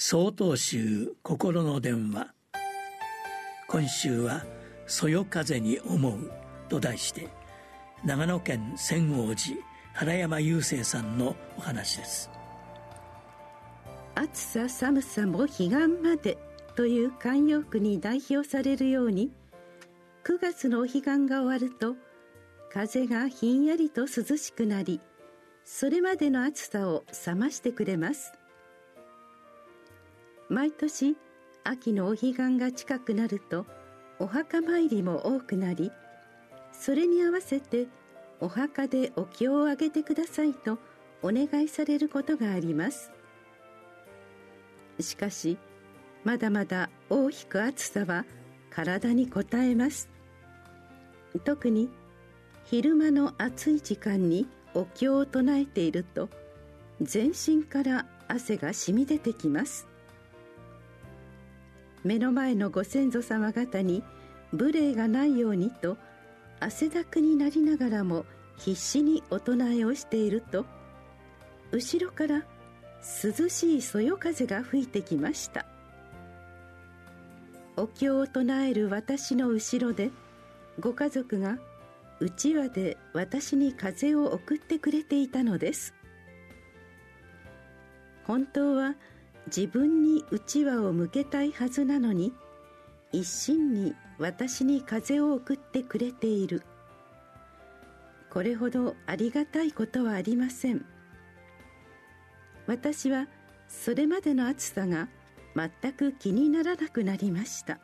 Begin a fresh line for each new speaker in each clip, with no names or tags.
総統集心の電話。今週は「そよ風に思う」と題して長野県千王寺原山雄生さんのお話です。
暑さ寒さも彼岸までという慣用句に代表されるように9月のお彼岸が終わると風がひんやりと涼しくなりそれまでの暑さを冷ましてくれます。毎年秋のお彼岸が近くなるとお墓参りも多くなりそれに合わせてお墓でお経をあげてくださいとお願いされることがあります。しかしまだまだ大きく暑さは体にこたえます。特に昼間の暑い時間にお経を唱えていると全身から汗が染み出てきます。目の前のご先祖様方に無礼がないようにと汗だくになりながらも必死にお唱えをしていると後ろから涼しいそよ風が吹いてきました。お経を唱える私の後ろでご家族がうちわで私に風を送ってくれていたのです。本当は自分にうちわを向けたいはずなのに一心に私に風を送ってくれている。これほどありがたいことはありません。私はそれまでの暑さが全く気にならなくなりました。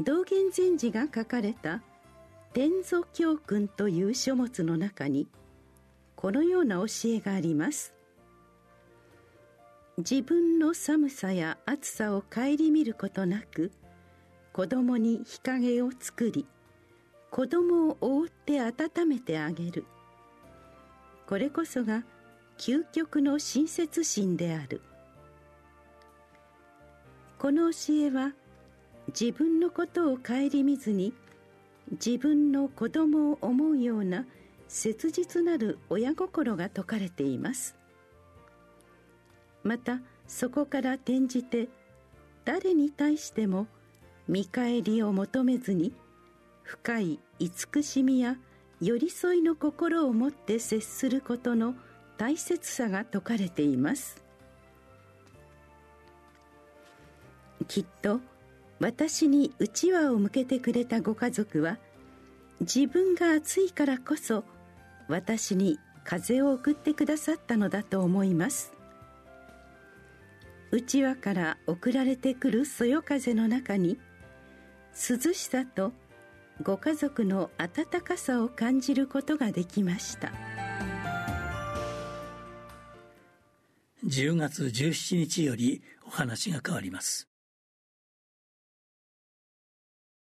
道元禅師が書かれた「天祖教訓」という書物の中にこのような教えがあります。自分の寒さや暑さを顧みることなく子供に日陰を作り子供を覆って温めてあげる。これこそが究極の親切心である。この教えは自分のことを顧みずに自分の子供を思うような切実なる親心が説かれています。またそこから転じて誰に対しても見返りを求めずに深い慈しみや寄り添いの心を持って接することの大切さが説かれています。きっと私にうちわを向けてくれたご家族は自分が暑いからこそ私に風を送ってくださったのだと思います。うちわから送られてくるそよ風の中に涼しさとご家族の温かさを感じることができました。
10月17日よりお話が変わります。